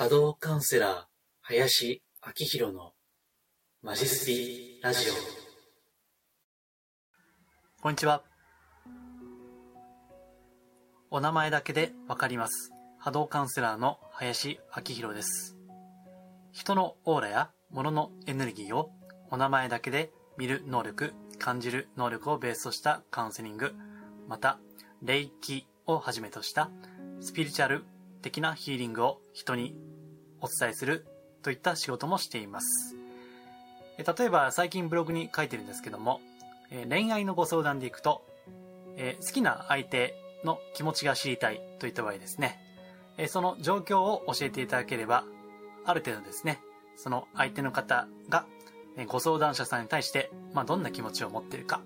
波動カウンセラー、林明宏のマジスピラジオ。こんにちは。お名前だけでわかります。波動カウンセラーの林明宏です。人のオーラや物のエネルギーをお名前だけで見る能力、感じる能力をベースとしたカウンセリング、また、霊気をはじめとしたスピリチュアル的なヒーリングを人にお伝えするといった仕事もしています。例えば最近ブログに書いてるんですけども、恋愛のご相談でいくと、好きな相手の気持ちが知りたいといった場合ですね、その状況を教えていただければ、ある程度ですね、その相手の方がご相談者さんに対して、まあ、どんな気持ちを持っているか、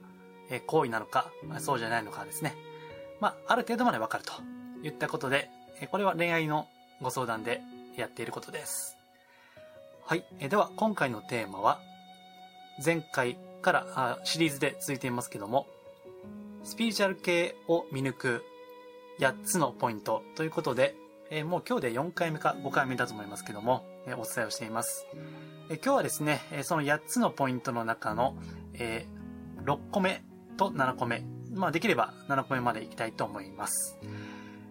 好意なのか、そうじゃないのかですね、まあ、ある程度までわかるといったことで、これは恋愛のご相談でやっていることです。はい。えでは、今回のテーマは、前回からあシリーズで続いていますけども、スピリチュアル系を見抜く8つのポイントということで、え、もう今日で4回目か5回目だと思いますけども、え、お伝えをしています。え、今日はですね、えその8つのポイントの中の、え6個目と7個目、まあできれば7個目までいきたいと思います。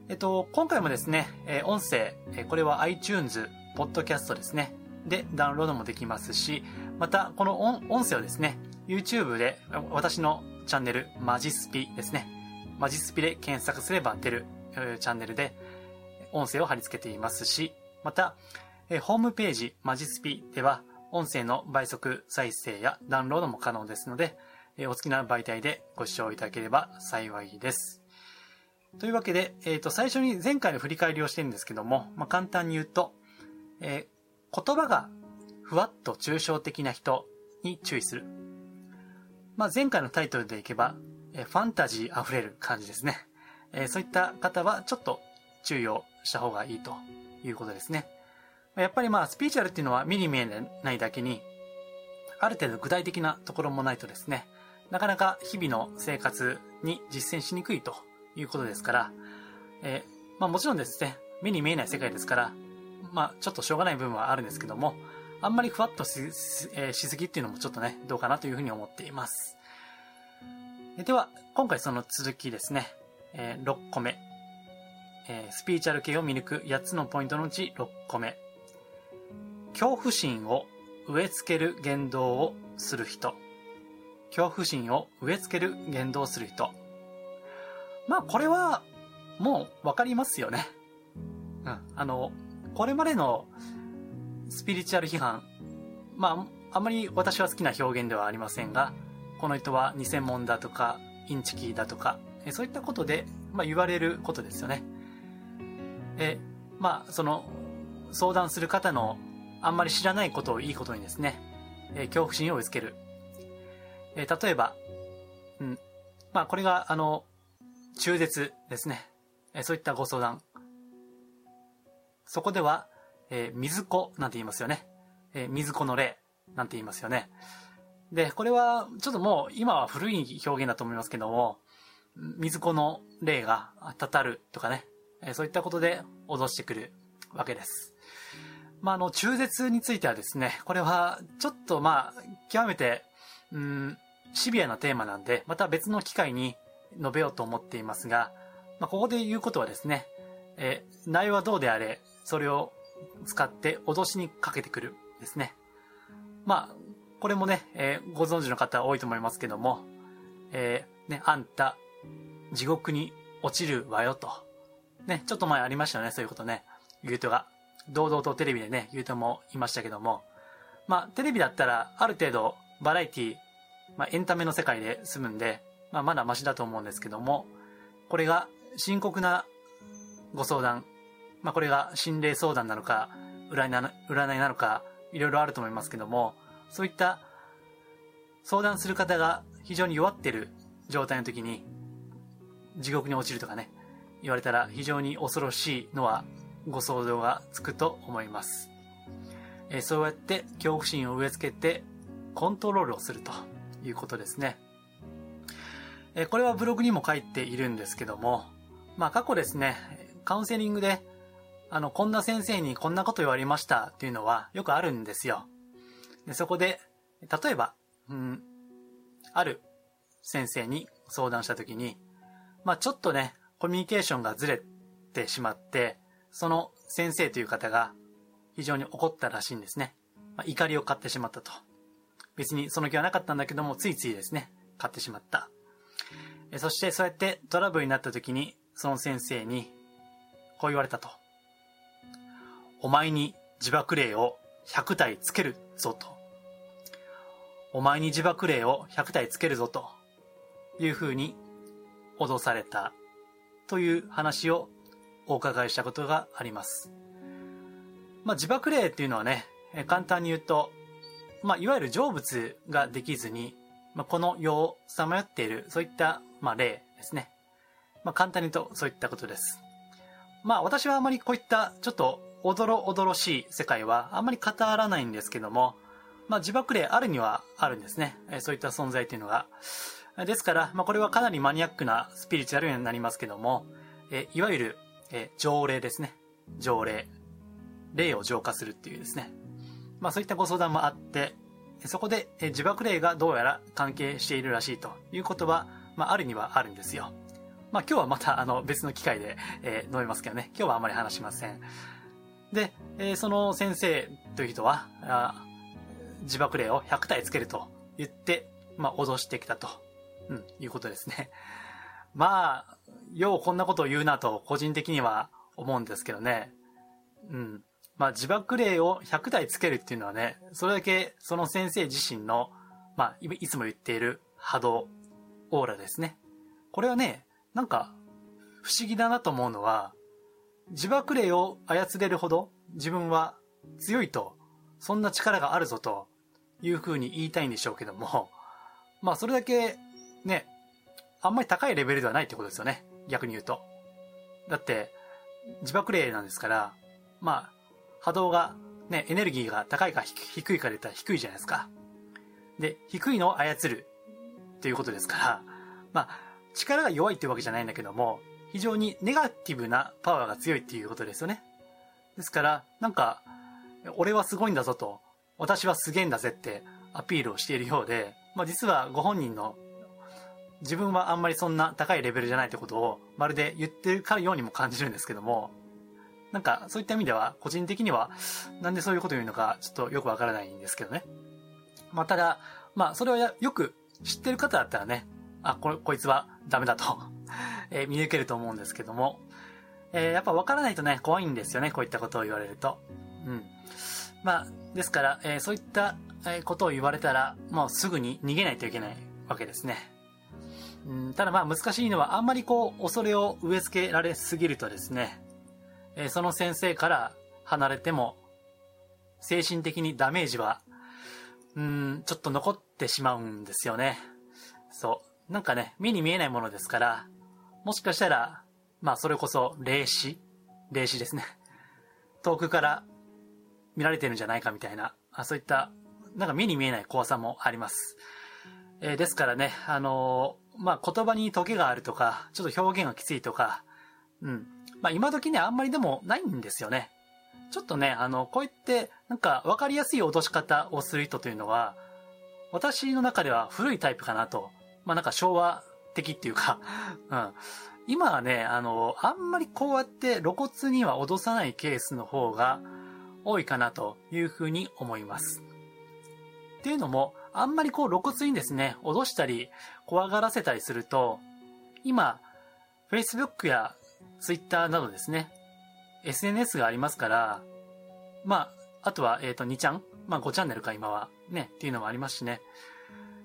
えっと、今回もですね、え音声、えこれは iTunes、Podcast ですね、でダウンロードもできますし、またこの音音声をですね、YouTube で私のチャンネル、マジスピですね。マジスピで検索すれば出るチャンネルで音声を貼り付けていますし、また、えホームページ、マジスピでは音声の倍速再生やダウンロードも可能ですので、えお好きな媒体でご視聴いただければ幸いです。というわけで、えっ、ー、と、最初に前回の振り返りをしてるんですけども、まあ、簡単に言うと、えー、言葉がふわっと抽象的な人に注意する。まあ、前回のタイトルでいけば、えー、ファンタジー溢れる感じですね。えそういった方はちょっと注意をした方がいいということですね。やっぱりまあ、スピーチュアルっていうのは目に見えないだけに、ある程度具体的なところもないとですね、なかなか日々の生活に実践しにくいということですから、えー、まあもちろんですね、目に見えない世界ですから、まあちょっとしょうがない部分はあるんですけども、あんまりふわっとし,、えー、しすぎっていうのもちょっとね、どうかなというふうに思っています。では、今回その続きですね、えー、6個目、えー、スピーチャル系を見抜く8つのポイントのうち6個目。恐怖心を植え付ける言動をする人。恐怖心を植え付ける言動をする人。まあこれはもうわかりますよね。うん。あの、これまでのスピリチュアル批判、まあ、あまり私は好きな表現ではありませんが、この人は偽物だとか、インチキだとか、そういったことで、まあ、言われることですよね。え、まあ、その、相談する方のあんまり知らないことをいいことにですね、え恐怖心を植え付ける。え例えば、うん、まあ、これが、あの、中絶ですね。えそういったご相談。そこでは、えー、水子なんて言いますよね。えー、水子の例なんて言いますよね。で、これは、ちょっともう、今は古い表現だと思いますけども、水子の霊がたたるとかね、えそういったことで脅してくるわけです。まあ、あの、中絶についてはですね、これは、ちょっとまあ、極めて、うん、シビアなテーマなんで、また別の機会に述べようと思っていますが、まあ、ここで言うことはですね、え内容はどうであれ、それを使って脅しにかけてくるですね。まあ、これもね、えー、ご存知の方多いと思いますけども、えー、ね、あんた、地獄に落ちるわよと。ね、ちょっと前ありましたよね、そういうことね。言うとが。堂々とテレビでね、言うともいましたけども。まあ、テレビだったら、ある程度、バラエティ、まあ、エンタメの世界で済むんで、まあ、まだマシだと思うんですけども、これが深刻なご相談、まあ、これが心霊相談なのか、占いな占いなのか、いろいろあると思いますけども、そういった相談する方が非常に弱ってる状態の時に、地獄に落ちるとかね、言われたら非常に恐ろしいのはご想像がつくと思います。えそうやって恐怖心を植え付けてコントロールをするということですね。えこれはブログにも書いているんですけども、まあ過去ですね、カウンセリングで、あの、こんな先生にこんなこと言われましたっていうのはよくあるんですよ。で、そこで、例えば、うん、ある先生に相談したときに、まあちょっとね、コミュニケーションがずれてしまって、その先生という方が非常に怒ったらしいんですね。まあ、怒りを買ってしまったと。別にその気はなかったんだけども、ついついですね、買ってしまった。そしてそうやってトラブルになった時に、その先生に、こう言われたと。お前に自爆霊を100体つけるぞと。お前に自爆霊を100体つけるぞというふうに脅されたという話をお伺いしたことがあります。まあ、自爆霊っていうのはね、簡単に言うと、まあ、いわゆる成仏ができずに、まあ、この世をさまよっている、そういった、まあ、霊ですね。まあ、簡単に言うとそういったことです。まあ、私はあまりこういったちょっとおどろおどろしい世界はあんまり語らないんですけども、まあ、自爆霊あるにはあるんですね。そういった存在というのが。ですから、まあ、これはかなりマニアックなスピリチュアルになりますけども、えいわゆる、え条例ですね。条例。霊を浄化するっていうですね。まあ、そういったご相談もあって、そこで、え自爆霊がどうやら関係しているらしいということは、まあ、あるにはあるんですよ。まあ、今日はまた、あの、別の機会で、えー、述べますけどね。今日はあまり話しません。で、えー、その先生という人は、あ自爆霊を100体つけると言って、まあ、脅してきたと、うん、いうことですね。まあ、ようこんなことを言うなと、個人的には思うんですけどね。うん。まあ、自爆霊を100体つけるっていうのはね、それだけその先生自身の、まあ、いつも言っている波動、オーラですね。これはね、なんか、不思議だなと思うのは、自爆霊を操れるほど自分は強いと、そんな力があるぞという風に言いたいんでしょうけども、まあそれだけね、あんまり高いレベルではないってことですよね。逆に言うと。だって、自爆霊なんですから、まあ、波動が、ね、エネルギーが高いか低いかで言ったら低いじゃないですか。で、低いのを操るっていうことですから、まあ、力が弱いっていうわけじゃないんだけども、非常にネガティブなパワーが強いっていうことですよね。ですから、なんか、俺はすごいんだぞと、私はすげえんだぜってアピールをしているようで、まあ実はご本人の自分はあんまりそんな高いレベルじゃないってことをまるで言ってるかようにも感じるんですけども、なんかそういった意味では個人的にはなんでそういうことを言うのかちょっとよくわからないんですけどね。まあただ、まあそれをよく知ってる方だったらね、あ、ここいつはダメだと え見抜けると思うんですけども、えー、やっぱわからないとね、怖いんですよね、こういったことを言われると。うん。まあ、ですから、えー、そういったえことを言われたら、もうすぐに逃げないといけないわけですね。うん、ただまあ難しいのは、あんまりこう、恐れを植え付けられすぎるとですね、えー、その先生から離れても、精神的にダメージは、うん、ちょっと残ってしまうんですよね。そう。なんかね、目に見えないものですから、もしかしたら、まあそれこそ霊視？霊視ですね。遠くから見られてるんじゃないかみたいな、あそういった、なんか目に見えない怖さもあります。えー、ですからね、あのー、まあ、言葉にトゲがあるとか、ちょっと表現がきついとか、うん。まあ、今時ね、あんまりでもないんですよね。ちょっとね、あの、こうやって、なんか分かりやすい脅し方をする人というのは、私の中では古いタイプかなと。まあ、なんか昭和的っていうか、うん。今はね、あの、あんまりこうやって露骨には脅さないケースの方が、多いかなというふうに思います。っていうのも、あんまりこう露骨にですね、脅したり、怖がらせたりすると、今、Facebook や Twitter などですね、SNS がありますから、まあ、あとは、えっ、ー、と、2ちゃんまあ、5チャンネルか、今は。ね、っていうのもありますしね。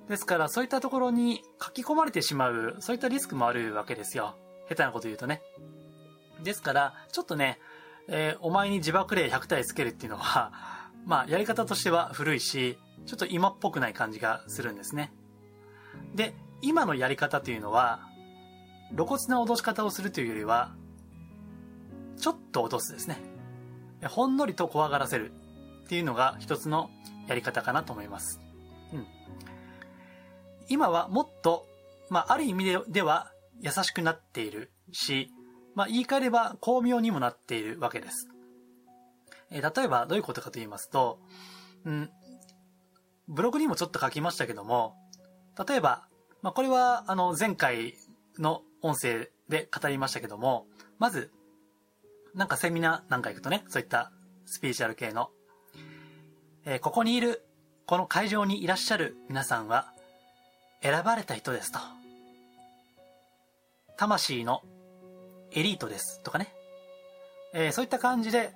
ですから、そういったところに書き込まれてしまう、そういったリスクもあるわけですよ。下手なこと言うとね。ですから、ちょっとね、えー、お前に自爆霊100体つけるっていうのは、まあ、やり方としては古いし、ちょっと今っぽくない感じがするんですね。で、今のやり方というのは、露骨な脅し方をするというよりは、ちょっと脅すですね。ほんのりと怖がらせるっていうのが一つのやり方かなと思います。うん。今はもっと、まあ、ある意味ででは優しくなっているし、まあ、言い換えれば巧妙にもなっているわけです。えー、例えばどういうことかと言いますと、うん、ブログにもちょっと書きましたけども、例えば、まあ、これは、あの、前回の音声で語りましたけども、まず、なんかセミナーなんか行くとね、そういったスピリチュアル系の、えー、ここにいる、この会場にいらっしゃる皆さんは、選ばれた人ですと。魂のエリートですとかね。えー、そういった感じで、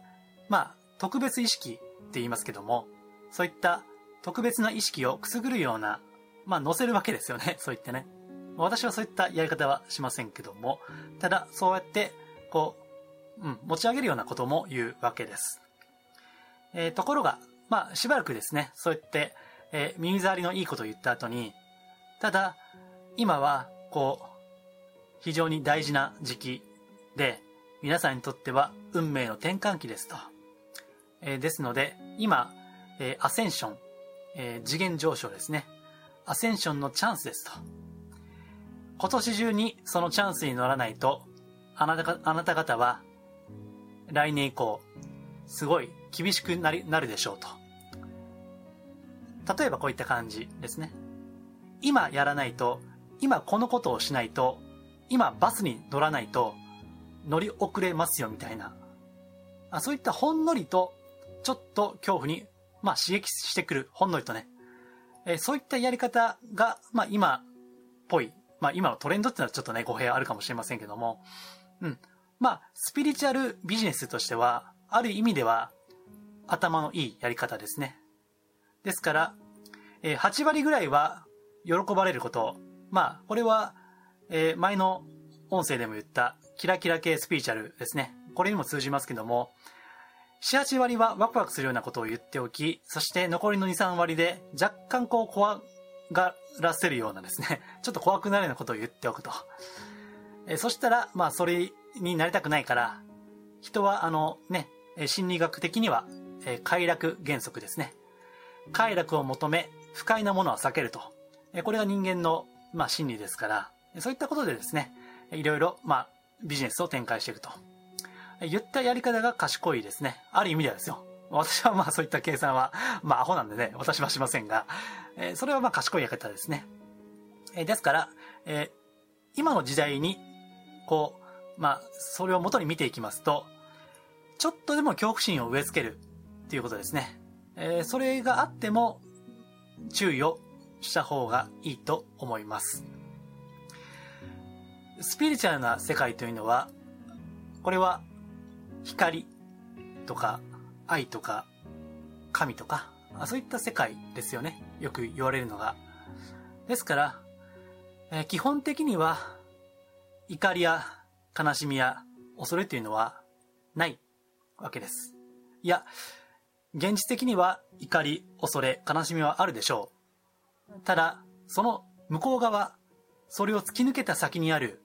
まあ、特別意識って言いますけども、そういった特別な意識をくすぐるような、まあ、載せるわけですよね。そう言ってね。私はそういったやり方はしませんけども、ただ、そうやって、こう、うん、持ち上げるようなことも言うわけです。えー、ところが、まあ、しばらくですね、そうやって、えー、耳障りのいいことを言った後に、ただ、今は、こう、非常に大事な時期で、皆さんにとっては運命の転換期ですと。えー、ですので、今、えー、アセンション、えー、次元上昇ですね。アセンションのチャンスですと。今年中にそのチャンスに乗らないと、あなたあなた方は、来年以降、すごい厳しくなりなるでしょうと。例えばこういった感じですね。今やらないと、今このことをしないと、今バスに乗らないと乗り遅れますよみたいな。あそういったほんのりとちょっと恐怖に、まあ、刺激してくる、ほんのりとね。えー、そういったやり方が、まあ、今っぽい。まあ、今のトレンドってのはちょっとね、語弊あるかもしれませんけども。うん。まあ、スピリチュアルビジネスとしては、ある意味では、頭のいいやり方ですね。ですから、えー、8割ぐらいは喜ばれること。まあ、これは、えー、前の音声でも言ったキラキラ系スピリチュアルですね。これにも通じますけども、7、8割はワクワクするようなことを言っておき、そして残りの2、3割で若干こう怖がらせるようなですね、ちょっと怖くなるようなことを言っておくと。えそしたら、まあそれになりたくないから、人はあのね、心理学的には、え快楽原則ですね。快楽を求め、不快なものは避けると。えこれが人間の、まあ、心理ですから、そういったことでですね、いろいろ、まあ、ビジネスを展開していくと。言ったやり方が賢いですね。ある意味ではですよ。私はまあそういった計算は、まあアホなんでね、私はしませんが、え、それはまあ賢いやり方ですね。え、ですから、え、今の時代に、こう、まあ、それを元に見ていきますと、ちょっとでも恐怖心を植え付けるっていうことですね。えー、それがあっても、注意をした方がいいと思います。スピリチュアルな世界というのは、これは光とか愛とか神とか、そういった世界ですよね。よく言われるのが。ですから、え、基本的には怒りや悲しみや恐れというのはないわけです。いや、現実的には怒り、恐れ、悲しみはあるでしょう。ただ、その向こう側、それを突き抜けた先にある、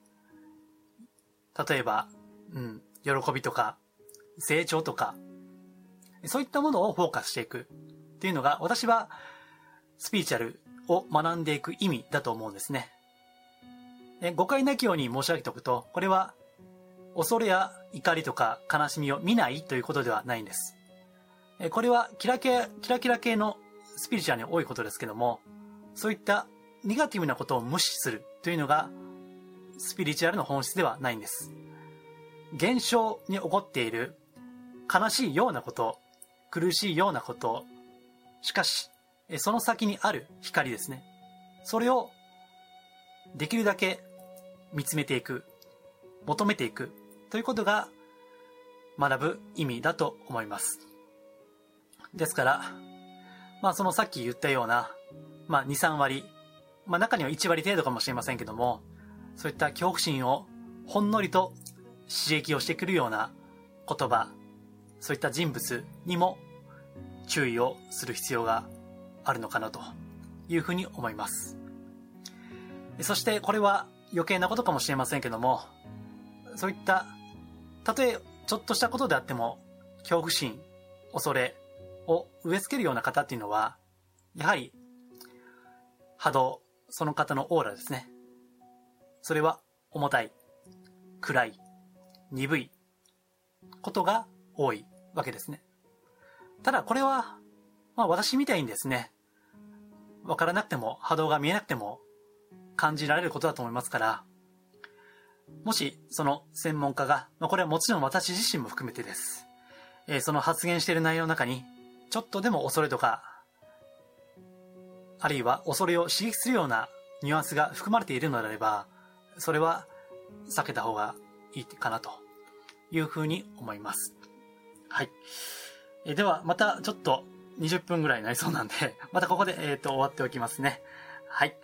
例えば、うん、喜びとか、成長とか、そういったものをフォーカスしていくっていうのが、私はスピーチャルを学んでいく意味だと思うんですね。誤解なきように申し上げておくと、これは恐れや怒りとか悲しみを見ないということではないんです。これはキラキラキラキラ系のスピリチュアルに多いことですけども、そういったネガティブなことを無視するというのがスピリチュアルの本質ではないんです。現象に起こっている悲しいようなこと、苦しいようなこと、しかし、その先にある光ですね。それをできるだけ見つめていく、求めていくということが学ぶ意味だと思います。ですから、まあそのさっき言ったような、まあ2、3割、まあ中には1割程度かもしれませんけども、そういった恐怖心をほんのりと刺激をしてくるような言葉、そういった人物にも注意をする必要があるのかなというふうに思います。そしてこれは余計なことかもしれませんけども、そういった、たとえちょっとしたことであっても、恐怖心、恐れを植え付けるような方っていうのは、やはり波動、その方のオーラですね。それは重たい、暗い、鈍いことが多いわけですね。ただこれは、まあ私みたいにですね、わからなくても波動が見えなくても感じられることだと思いますから、もしその専門家が、まあこれはもちろん私自身も含めてです。えー、その発言している内容の中に、ちょっとでも恐れとか、あるいは恐れを刺激するようなニュアンスが含まれているのであれば、それは避けた方がいいかなというふうに思います。はい。えでは、またちょっと20分ぐらいになりそうなんで、またここで、えっ、と、終わっておきますね。はい。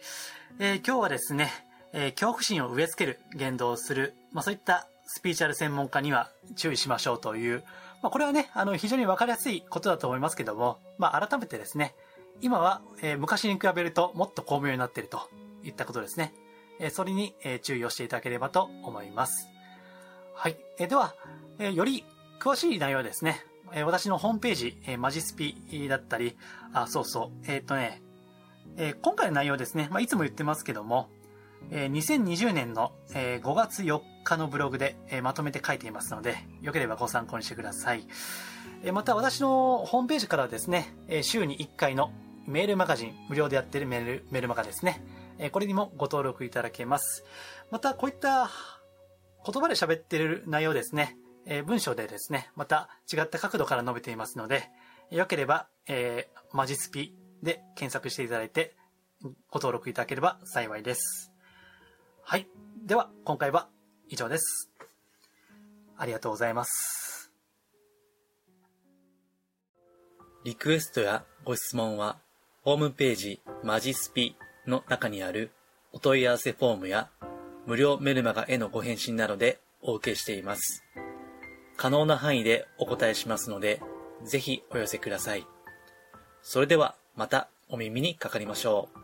えー、今日はですね、えー、恐怖心を植え付ける言動をする、まあそういったスピーチャル専門家には注意しましょうという、まあこれはね、あの、非常にわかりやすいことだと思いますけども、まあ改めてですね、今は、えー、昔に比べるともっと巧妙になっているといったことですね。えー、それに、えー、注意をしていただければと思います。はい。えー、では、えー、より詳しい内容はですね、えー、私のホームページ、えー、マジスピだったり、あ、そうそう、えー、っとね、えー、今回の内容ですね、まあ、いつも言ってますけども、え、2020年の、え、5月4日のブログで、え、まとめて書いていますので、よければご参考にしてください。え、また私のホームページからですね、え、週に1回のメールマガジン、無料でやってるメール、メールマガですね。え、これにもご登録いただけます。また、こういった言葉で喋ってる内容ですね、え、文章でですね、また違った角度から述べていますので、よければ、えー、マジスピで検索していただいて、ご登録いただければ幸いです。はい。では、今回は以上です。ありがとうございます。リクエストやご質問は、ホームページマジスピの中にあるお問い合わせフォームや無料メルマガへのご返信などでお受けしています。可能な範囲でお答えしますので、ぜひお寄せください。それではまたお耳にかかりましょう。